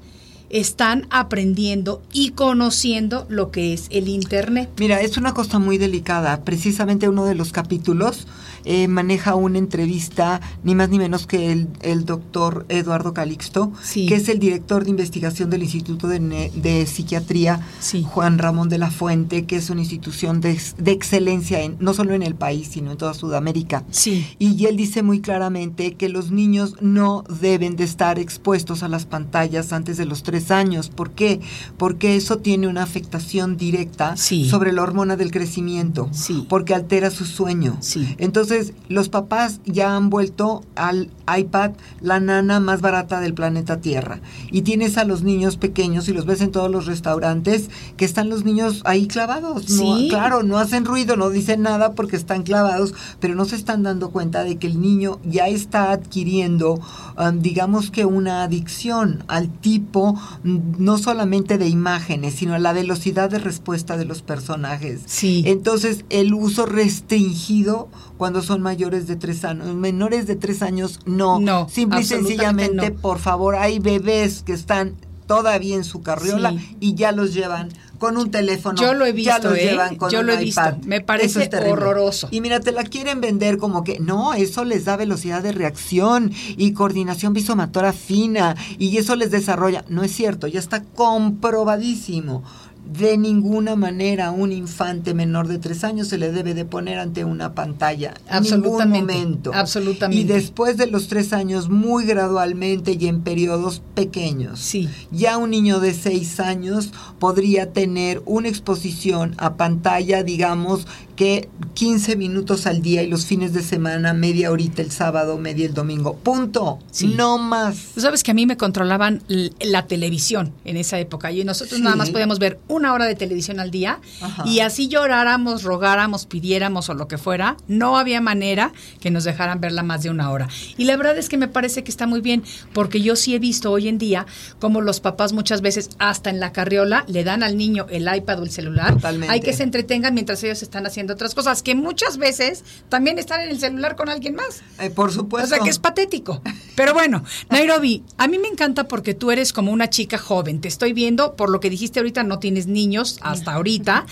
están aprendiendo y conociendo lo que es el Internet? Mira, es una cosa muy delicada. Precisamente uno de los capítulos eh, maneja una entrevista, ni más ni menos que el, el doctor Eduardo Calixto, que es el director de investigación del Instituto de, Psiquiatría, Juan Ramón de la Fuente, que es una institución de, excelencia en, no solo en el país, sino en toda Sudamérica. Y él dice muy claramente que los niños no deben de estar expuestos a las pantallas antes de los tres tres años. ¿Por qué? Porque eso tiene una afectación directa Sí. sobre la hormona del crecimiento, Sí. porque altera su sueño. Sí. Entonces, los papás ya han vuelto al iPad la nana más barata del planeta Tierra. Y tienes a los niños pequeños y los ves en todos los restaurantes que están los niños ahí clavados. No, claro, no hacen ruido, no dicen nada porque están clavados, pero no se están dando cuenta de que el niño ya está adquiriendo, um, digamos que una adicción al tipo, no solamente de imágenes, sino la velocidad de respuesta de los personajes. Sí. Entonces, el uso restringido cuando son mayores de tres años. Menores de tres años, no. No, Simple y sencillamente, no. por favor, hay bebés que están todavía en su carriola Sí. y ya los llevan con un teléfono. Yo lo he ya visto, los ¿eh? llevan con Yo un lo he visto. iPad. Me parece es horroroso. Y mira, te la quieren vender como que no, eso les da velocidad de reacción y coordinación visomotora fina y eso les desarrolla. No es cierto, ya está comprobadísimo. De ninguna manera a un infante menor de tres años se le debe de poner ante una pantalla. En Absolutamente, Ningún momento. absolutamente. Y después de los tres años, muy gradualmente y en periodos pequeños. Sí. Ya un niño de seis años podría tener una exposición a pantalla, digamos, que 15 minutos al día y los fines de semana, media horita el sábado, media el domingo. Punto. Sí. No más. Tú sabes que a mí me controlaban la televisión en esa época y nosotros Sí. nada más podíamos ver una hora de televisión al día Ajá. y así lloráramos, rogáramos, pidiéramos o lo que fuera, no había manera que nos dejaran verla más de una hora. Y la verdad es que me parece que está muy bien porque yo sí he visto hoy en día como los papás muchas veces hasta en la carriola le dan al niño el iPad o el celular. Totalmente. Hay que se entretengan mientras ellos están haciendo otras cosas que muchas veces también están en el celular con alguien más. Eh, por supuesto. O sea que es patético. Pero bueno, Nairobi, a mí me encanta porque tú eres como una chica joven. Te estoy viendo, por lo que dijiste ahorita, no tienes niños hasta ahorita.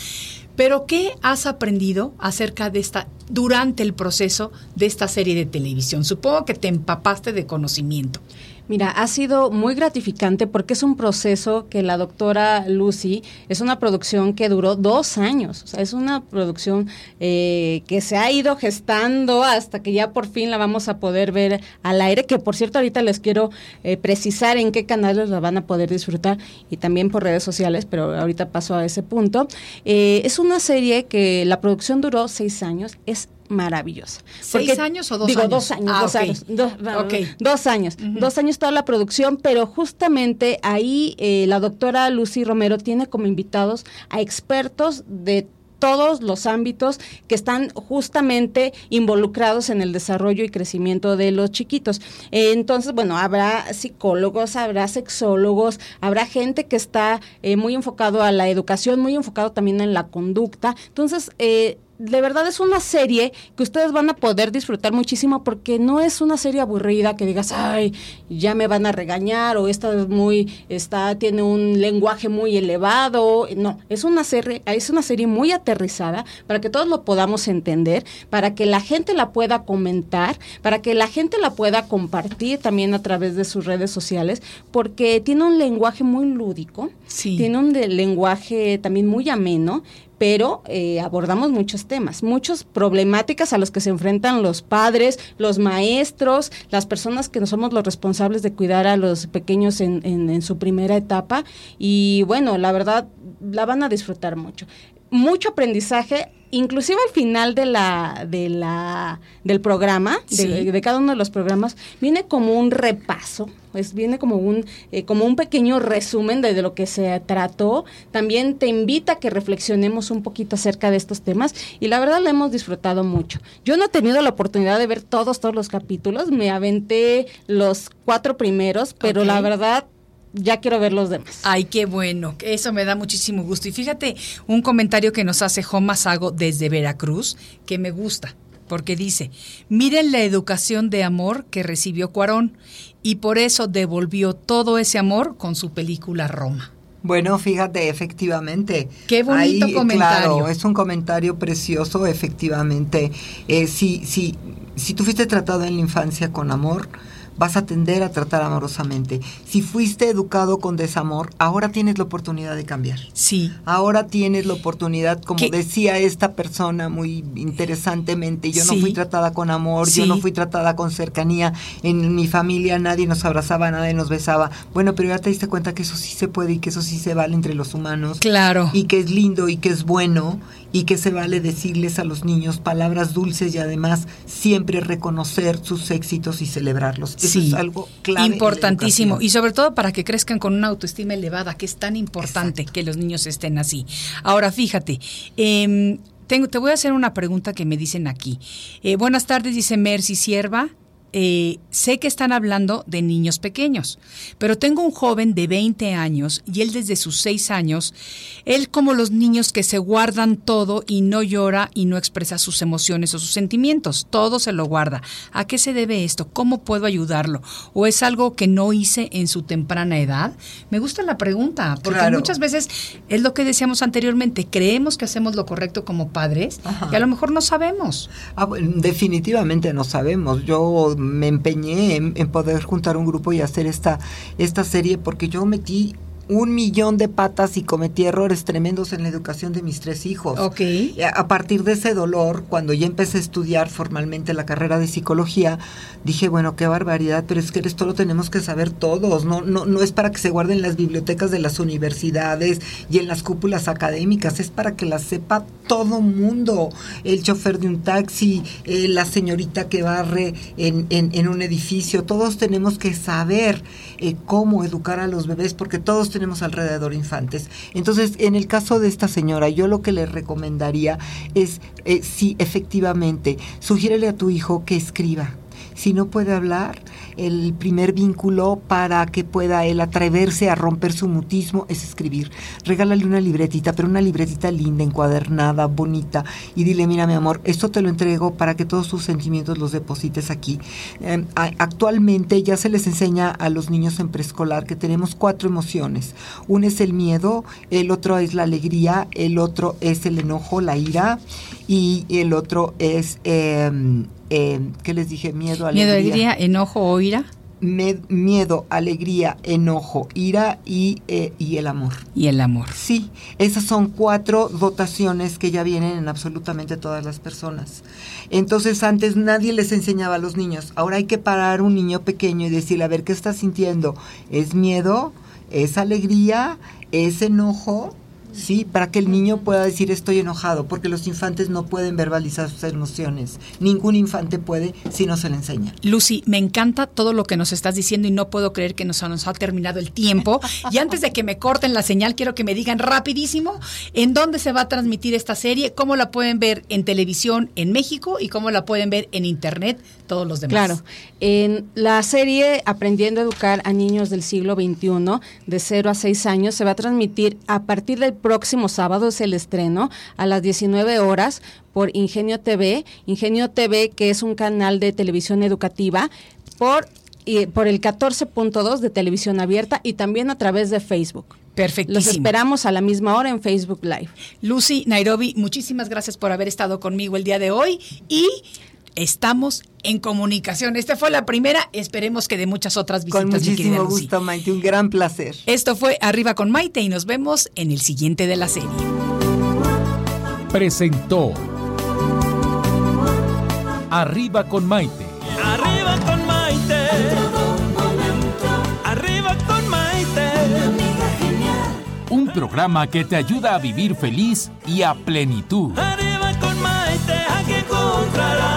Pero ¿qué has aprendido acerca de esta, durante el proceso de esta serie de televisión? Supongo que te empapaste de conocimiento. Mira, ha sido muy gratificante porque es un proceso que la doctora Lucy, es una producción que duró dos años, o sea, es una producción eh, que se ha ido gestando hasta que ya por fin la vamos a poder ver al aire, que por cierto ahorita les quiero eh, precisar en qué canales la van a poder disfrutar y también por redes sociales, pero ahorita paso a ese punto. Eh, es una serie que la producción duró seis años, es maravillosa. ¿Seis Porque- años o dos digo, años? dos años, Ah, dos años. Dos años, dos años toda la producción, pero justamente ahí eh, la doctora Lucy Romero tiene como invitados a expertos de todos los ámbitos que están justamente involucrados en el desarrollo y crecimiento de los chiquitos. Eh, entonces, bueno, habrá psicólogos, habrá sexólogos, habrá gente que está eh, muy enfocado a la educación, muy enfocado también en la conducta. Entonces, eh, de verdad es una serie que ustedes van a poder disfrutar muchísimo porque no es una serie aburrida que digas, ay, ya me van a regañar o esta es muy, está, tiene un lenguaje muy elevado. No, es una serie, es una serie muy aterrizada para que todos lo podamos entender, para que la gente la pueda comentar, para que la gente la pueda compartir también a través de sus redes sociales, porque tiene un lenguaje muy lúdico, Sí. tiene un lenguaje también muy ameno, pero eh, abordamos muchos temas, muchas problemáticas a las que se enfrentan los padres, los maestros, las personas que somos los responsables de cuidar a los pequeños en- en su primera etapa. Y bueno, la verdad, la van a disfrutar mucho. Mucho aprendizaje, inclusive al final de la, de la, del programa, de- Sí. de, cada uno de los programas, viene como un repaso, pues viene como un, eh, como un pequeño resumen de, de lo que se trató. También te invita a que reflexionemos un poquito acerca de estos temas y la verdad lo hemos disfrutado mucho. Yo no he tenido la oportunidad de ver todos, todos los capítulos, me aventé los cuatro primeros, pero la verdad ya quiero ver los demás. Ay, qué bueno. Eso me da muchísimo gusto. Y fíjate, un comentario que nos hace Joma Sago desde Veracruz, que me gusta, porque dice, miren la educación de amor que recibió Cuarón y por eso devolvió todo ese amor con su película Roma. Bueno, fíjate, efectivamente. Qué bonito Ahí, comentario. Claro, es un comentario precioso, efectivamente. Eh, si, si, si tú fuiste tratado en la infancia con amor, vas a tender a tratar amorosamente. Si fuiste educado con desamor, ahora tienes la oportunidad de cambiar. Sí. Ahora tienes la oportunidad, como ¿Qué? decía esta persona muy interesantemente, yo no fui tratada con amor, yo no fui tratada con cercanía, en mi familia nadie nos abrazaba, nadie nos besaba. Bueno, pero ya te diste cuenta que eso sí se puede y que eso sí se vale entre los humanos. Claro. Y que es lindo y que es bueno y que se vale decirles a los niños palabras dulces y además siempre reconocer sus éxitos y celebrarlos. Eso Sí, es algo clave. importantísimo y sobre todo para que crezcan con una autoestima elevada, que es tan importante que los niños estén así. Ahora, fíjate, em, tengo, te voy a hacer una pregunta que me dicen aquí. Eh, buenas tardes, dice Mercy Sierva. Eh, sé que están hablando de niños pequeños, pero tengo un joven de 20 años y él desde sus 6 años, él como los niños que se guardan todo y no llora y no expresa sus emociones o sus sentimientos, todo se lo guarda. ¿A qué se debe esto? ¿Cómo puedo ayudarlo? ¿O es algo que no hice en su temprana edad? Me gusta la pregunta, porque Claro. muchas veces es lo que decíamos anteriormente, creemos que hacemos lo correcto como padres Ajá. y a lo mejor no sabemos. Ah, bueno, definitivamente no sabemos. Yo me empeñé en, poder juntar un grupo y hacer esta, esta serie porque yo metí un millón de patas y cometí errores tremendos en la educación de mis tres hijos. Ok. A partir de ese dolor, cuando ya empecé a estudiar formalmente la carrera de psicología, dije, bueno, qué barbaridad, pero es que esto lo tenemos que saber todos, no, no, no es para que se guarden en las bibliotecas de las universidades y en las cúpulas académicas, es para que las sepa todo mundo, el chofer de un taxi, eh, la señorita que barre en, en- en un edificio, todos tenemos que saber eh, cómo educar a los bebés porque todos tenemos alrededor infantes. Entonces, en el caso de esta señora, yo lo que le recomendaría es, eh, sí, efectivamente, sugiérele a tu hijo que escriba. Si no puede hablar, el primer vínculo para que pueda él atreverse a romper su mutismo es escribir. Regálale una libretita, pero una libretita linda, encuadernada, bonita, y dile, mira mi amor, esto te lo entrego para que todos tus sentimientos los deposites aquí. A- actualmente ya se les enseña a los niños en preescolar que tenemos cuatro emociones. Uno es el miedo, el otro es la alegría, el otro es el enojo, la ira, y el otro es, eh, eh, ¿qué les dije? Miedo, alegría. Miedo, alegría, enojo o ira Me- miedo, alegría, enojo, ira y, eh, y el amor. y el amor. Sí, esas son cuatro dotaciones que ya vienen en absolutamente todas las personas. Entonces antes nadie les enseñaba a los niños. Ahora hay que parar un niño pequeño y decirle, a ver, ¿qué estás sintiendo? ¿Es miedo? ¿Es alegría? ¿Es enojo? Sí, para que el niño pueda decir estoy enojado, porque los infantes no pueden verbalizar sus emociones. Ningún infante puede si no se le enseña. Lucy, me encanta todo lo que nos estás diciendo y no puedo creer que nos, nos ha terminado el tiempo. Y antes de que me corten la señal, quiero que me digan rapidísimo en dónde se va a transmitir esta serie, cómo la pueden ver en televisión en México y cómo la pueden ver en internet todos los demás. Claro. En la serie Aprendiendo a educar a niños del siglo XXI, de 0 a 6 años, se va a transmitir a partir del próximo sábado, es el estreno, a las 19 horas por Ingenio TV. Ingenio TV, que es un canal de televisión educativa, por, y, por el 14.2 de televisión abierta y también a través de Facebook. Perfectísimo. Los esperamos a la misma hora en Facebook Live. Lucy, Nairobi, muchísimas gracias por haber estado conmigo el día de hoy y estamos en comunicación. Esta fue la primera, esperemos que de muchas otras visitas. Con muchísimo gusto, Maite, un gran placer. Esto fue Arriba con Maite y nos vemos en el siguiente de la serie. Presentó Arriba con Maite. Arriba con Maite. Arriba con Maite. Un programa que te ayuda a vivir feliz y a plenitud. Arriba con Maite, aquí encontrarás